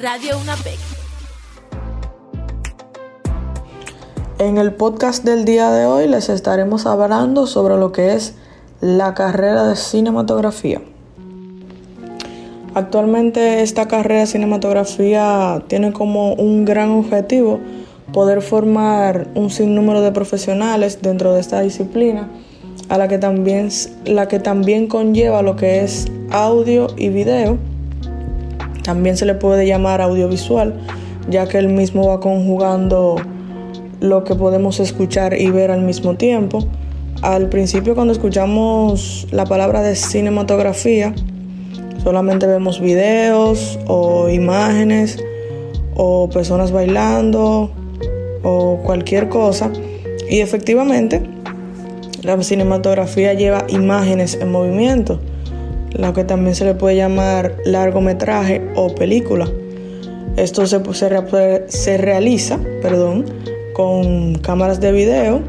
Radio UNAPEC. En el podcast del día de hoy les estaremos hablando sobre lo que es la carrera de cinematografía. Actualmente esta carrera de cinematografía tiene como un gran objetivo poder formar un sinnúmero de profesionales dentro de esta disciplina, a la que también, la que también conlleva lo que es audio y video. También se le puede llamar audiovisual, ya que el mismo va conjugando lo que podemos escuchar y ver al mismo tiempo. Al principio cuando escuchamos la palabra de cinematografía, solamente vemos videos o imágenes o personas bailando o cualquier cosa. Y efectivamente, la cinematografía lleva imágenes en movimiento, lo que también se le puede llamar largometraje o película. Esto se, se, realiza perdón, con cámaras de video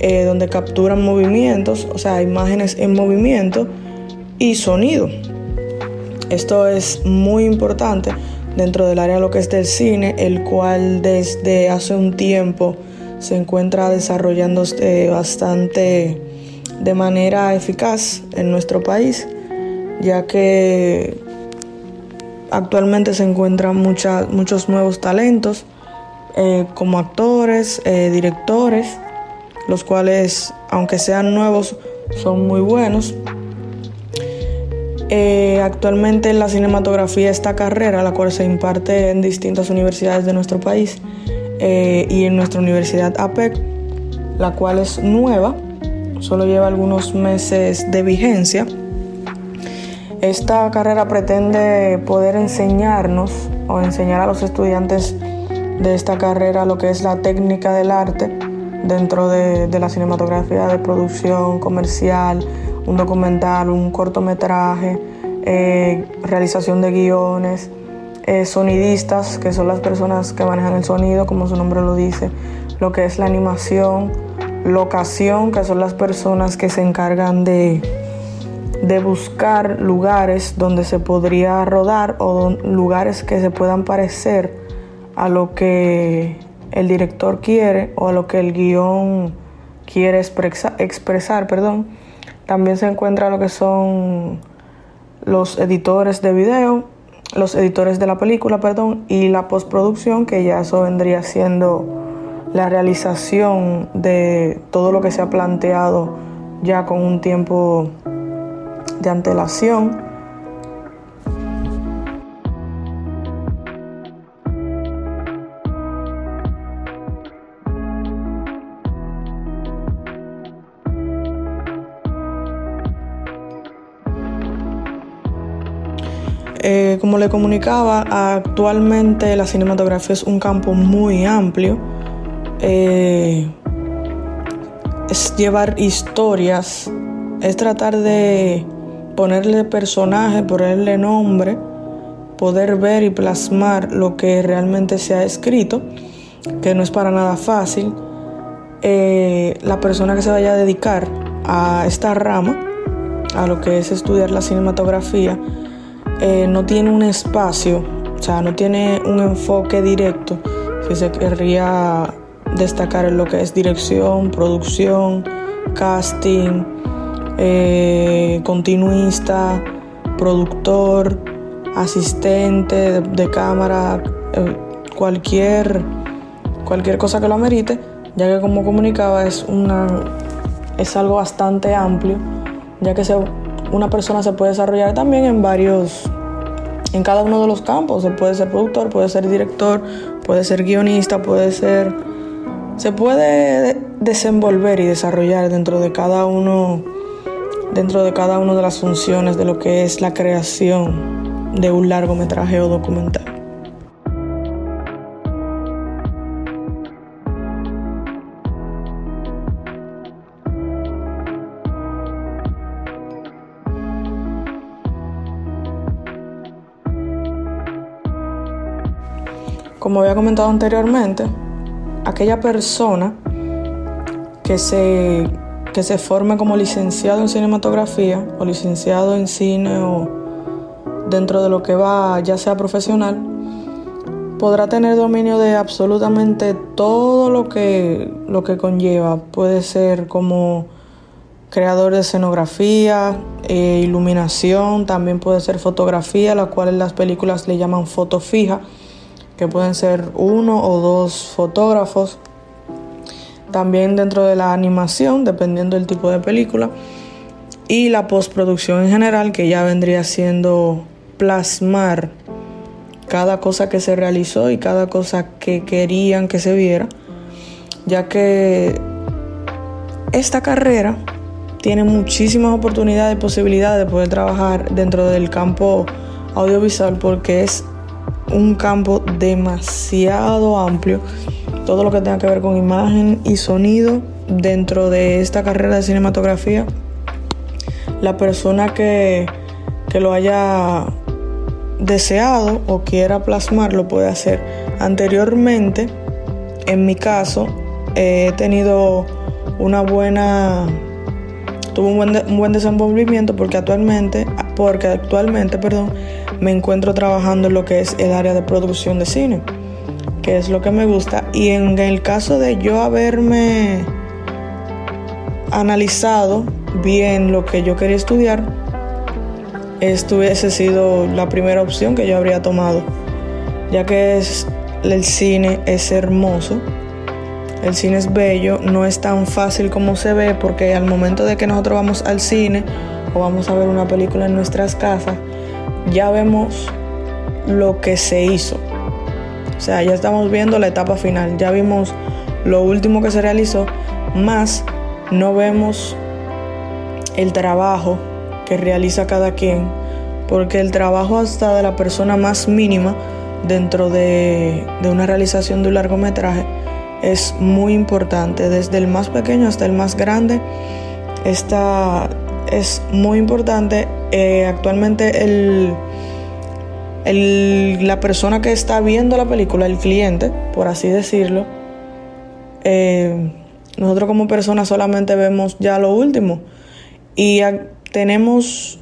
eh, donde capturan movimientos, o sea, imágenes en movimiento y sonido. Esto es muy importante dentro del área de lo que es del cine, el cual desde hace un tiempo se encuentra desarrollándose bastante de manera eficaz en nuestro país, ya que actualmente se encuentran muchos nuevos talentos eh, como actores, eh, directores, los cuales, aunque sean nuevos, son muy buenos. Eh, actualmente en la cinematografía esta carrera, la cual se imparte en distintas universidades de nuestro país y en nuestra universidad APEC, la cual es nueva, solo lleva algunos meses de vigencia. Esta carrera pretende poder enseñarnos o enseñar a los estudiantes de esta carrera lo que es la técnica del arte dentro de, la cinematografía de producción comercial, un documental, un cortometraje, eh, realización de guiones, eh, sonidistas, que son las personas que manejan el sonido, como su nombre lo dice, lo que es la animación, locación, que son las personas que se encargan de, de buscar lugares donde se podría rodar o lugares que se puedan parecer a lo que el director quiere o a lo que el guion quiere expresar, perdón. También se encuentra lo que son los editores de video, los editores de la película, perdón, y la postproducción, que ya eso vendría siendo la realización de todo lo que se ha planteado ya con un tiempo de antelación. Eh, como le comunicaba, actualmente la cinematografía es un campo muy amplio. Eh, es llevar historias, es tratar de ponerle personaje, ponerle nombre, poder ver y plasmar lo que realmente se ha escrito, que no es para nada fácil. Eh, la persona que se vaya a dedicar a esta rama, a lo que es estudiar la cinematografía, eh, no tiene un espacio, o sea, no tiene un enfoque directo, si se querría destacar en lo que es dirección, producción, casting, eh, continuista, productor, asistente de, cámara, eh, cualquier, cualquier cosa que lo amerite, ya que como comunicaba es, una, es algo bastante amplio, ya que se una persona se puede desarrollar también en varios, en cada uno de los campos. Se puede ser productor, puede ser director, puede ser guionista, puede ser, se puede desenvolver y desarrollar dentro de cada uno, dentro de cada una de las funciones de lo que es la creación de un largometraje o documental. como había comentado anteriormente, aquella persona que se, que se forme como licenciado en cinematografía o licenciado en cine o dentro de lo que va ya sea profesional, podrá tener dominio de absolutamente todo lo que, lo que conlleva. Puede ser como creador de escenografía, eh, iluminación, también puede ser fotografía, la cual en las películas le llaman foto fija, que pueden ser uno o dos fotógrafos. También dentro de la animación, dependiendo del tipo de película. Y la postproducción en general, que ya vendría siendo plasmar cada cosa que se realizó y cada cosa que querían que se viera, ya que esta carrera tiene muchísimas oportunidades y posibilidades de poder trabajar dentro del campo audiovisual porque es un campo demasiado amplio. Todo lo que tenga que ver con imagen y sonido dentro de esta carrera de cinematografía, la persona que, que lo haya deseado o quiera plasmarlo puede hacer. Anteriormente, en mi caso, he tenido una buena tuvo un buen, un buen desenvolvimiento porque actualmente porque actualmente perdón me encuentro trabajando en lo que es el área de producción de cine que es lo que me gusta y en el caso de yo haberme analizado bien lo que yo quería estudiar esto hubiese sido la primera opción que yo habría tomado, ya que el cine es hermoso, el cine es bello, no es tan fácil como se ve porque al momento de que nosotros vamos al cine o vamos a ver una película en nuestras casas, ya vemos lo que se hizo. O sea, ya estamos viendo la etapa final, ya vimos lo último que se realizó, más no vemos el trabajo que realiza cada quien, porque el trabajo hasta de la persona más mínima dentro de, una realización de un largometraje es muy importante, desde el más pequeño hasta el más grande. Esta es muy importante. Eh, actualmente el, la persona que está viendo la película, el cliente, por así decirlo, eh, nosotros como personas solamente vemos ya lo último. Y tenemos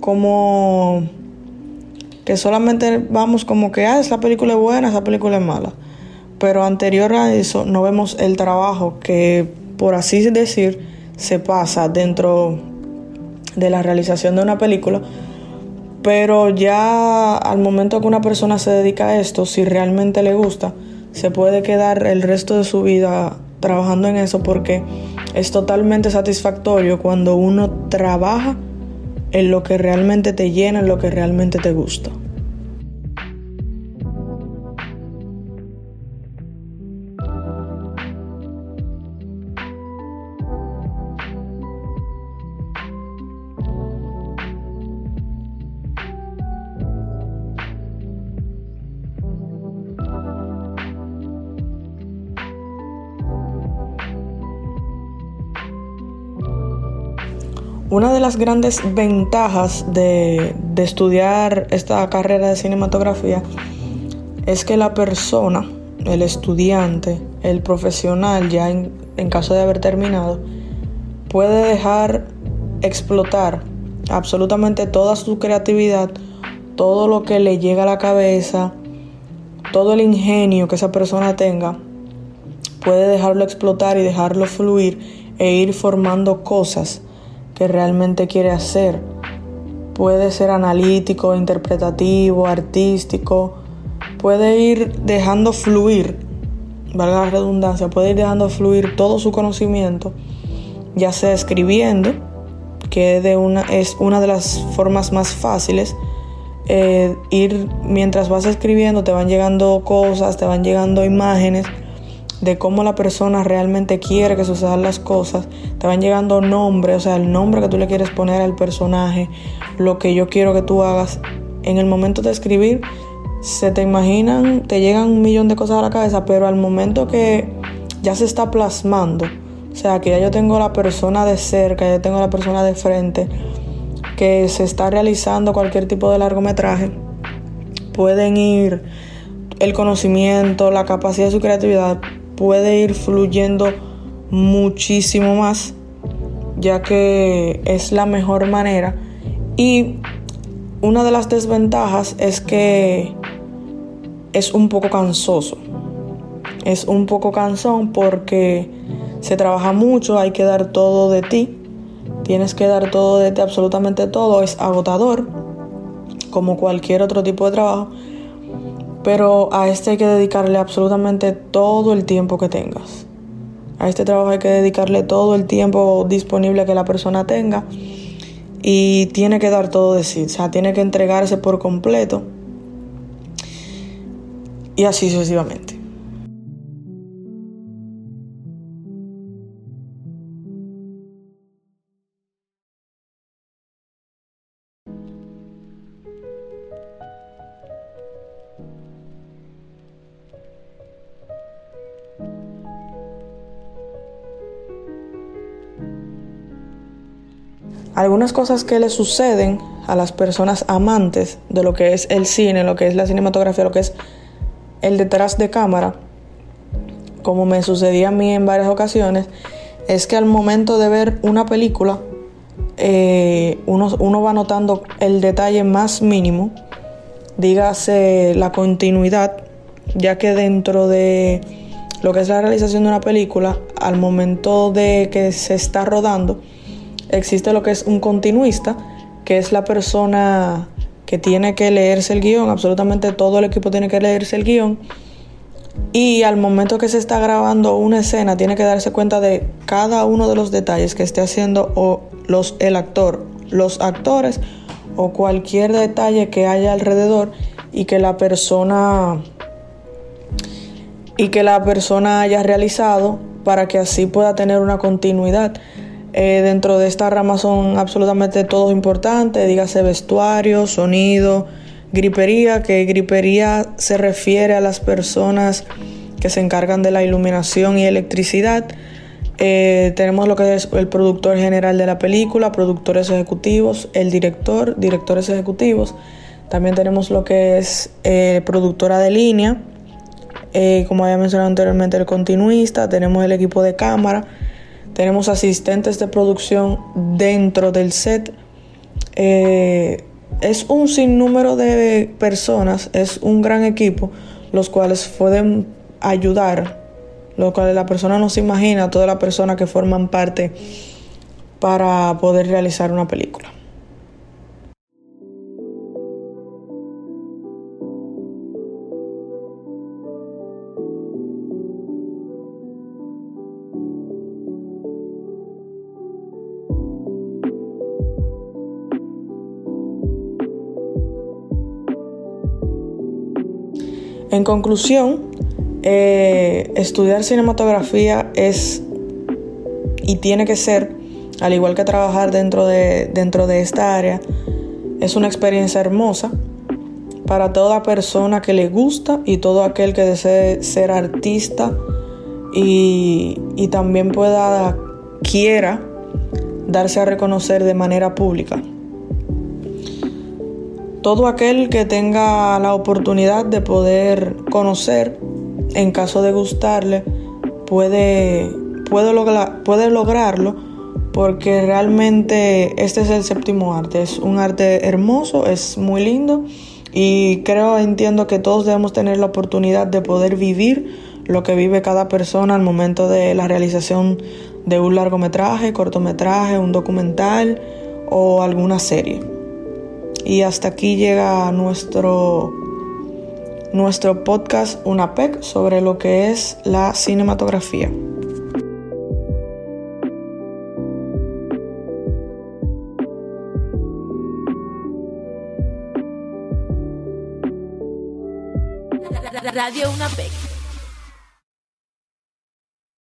como que solamente vamos como que, ah, esa película es buena, esa película es mala. Pero anterior a eso no vemos el trabajo que, por así decir, se pasa dentro de la realización de una película. Pero ya al momento que una persona se dedica a esto, si realmente le gusta, se puede quedar el resto de su vida trabajando en eso porque es totalmente satisfactorio cuando uno trabaja en lo que realmente te llena, en lo que realmente te gusta. Una de las grandes ventajas de, estudiar esta carrera de cinematografía es que la persona, el estudiante, el profesional, ya en, caso de haber terminado, puede dejar explotar absolutamente toda su creatividad, todo lo que le llega a la cabeza, todo el ingenio que esa persona tenga, puede dejarlo explotar y dejarlo fluir e ir formando cosas que realmente quiere hacer. Puede ser analítico, interpretativo, artístico. Puede ir dejando fluir, valga la redundancia, puede ir dejando fluir todo su conocimiento, ya sea escribiendo, que de una, es una de las formas más fáciles. Eh, ir mientras vas escribiendo, te van llegando cosas, te van llegando imágenes de cómo la persona realmente quiere que sucedan las cosas. Te van llegando nombres, o sea, el nombre que tú le quieres poner al personaje, lo que yo quiero que tú hagas. En el momento de escribir, se te imaginan, te llegan un millón de cosas a la cabeza, pero al momento que ya se está plasmando, o sea, que ya yo tengo la persona de cerca, ya tengo la persona de frente, que se está realizando cualquier tipo de largometraje, pueden ir el conocimiento, la capacidad de su creatividad puede ir fluyendo muchísimo más, ya que es la mejor manera. Y una de las desventajas es que es un poco cansoso. Es un poco cansón porque se trabaja mucho, hay que dar todo de ti. Tienes que dar todo de ti, absolutamente todo. Es agotador, como cualquier otro tipo de trabajo. Pero a este hay que dedicarle absolutamente todo el tiempo que tengas. A este trabajo hay que dedicarle todo el tiempo disponible que la persona tenga y tiene que dar todo de sí, o sea, tiene que entregarse por completo y así sucesivamente. Algunas cosas que le suceden a las personas amantes de lo que es el cine, lo que es la cinematografía, lo que es el detrás de cámara, como me sucedía a mí en varias ocasiones, es que al momento de ver una película, eh, uno, uno va notando el detalle más mínimo, dígase la continuidad, ya que dentro de lo que es la realización de una película, al momento de que se está rodando, existe lo que es un continuista, que es la persona que tiene que leerse el guion, absolutamente todo el equipo tiene que leerse el guion. Y al momento que se está grabando una escena, tiene que darse cuenta de cada uno de los detalles que esté haciendo o los, el actor, los actores o cualquier detalle que haya alrededor y que la persona y que la persona haya realizado para que así pueda tener una continuidad. Eh, dentro de esta rama son absolutamente todos importantes, dígase vestuario, sonido, gripería, que gripería se refiere a las personas que se encargan de la iluminación y electricidad. Eh, tenemos lo que es el productor general de la película, productores ejecutivos, el director, directores ejecutivos. También tenemos lo que es eh, productora de línea, como había mencionado anteriormente, el continuista, tenemos el equipo de cámara tenemos asistentes de producción dentro del set. Eh, es un sinnúmero de personas, es un gran equipo, los cuales pueden ayudar, lo cual la persona no se imagina, todas las personas que forman parte para poder realizar una película. En conclusión, eh, estudiar cinematografía es y tiene que ser, al igual que trabajar dentro de, dentro de esta área, es una experiencia hermosa para toda persona que le gusta y todo aquel que desee ser artista y, y también pueda, quiera darse a reconocer de manera pública todo aquel que tenga la oportunidad de poder conocer, en caso de gustarle, puede, puede, puede lograrlo porque realmente este es el séptimo arte. Es un arte hermoso, es muy lindo y creo, entiendo que todos debemos tener la oportunidad de poder vivir lo que vive cada persona al momento de la realización de un largometraje, cortometraje, un documental o alguna serie. Y hasta aquí llega nuestro, nuestro podcast UNAPEC sobre lo que es la cinematografía. Radio UNAPEC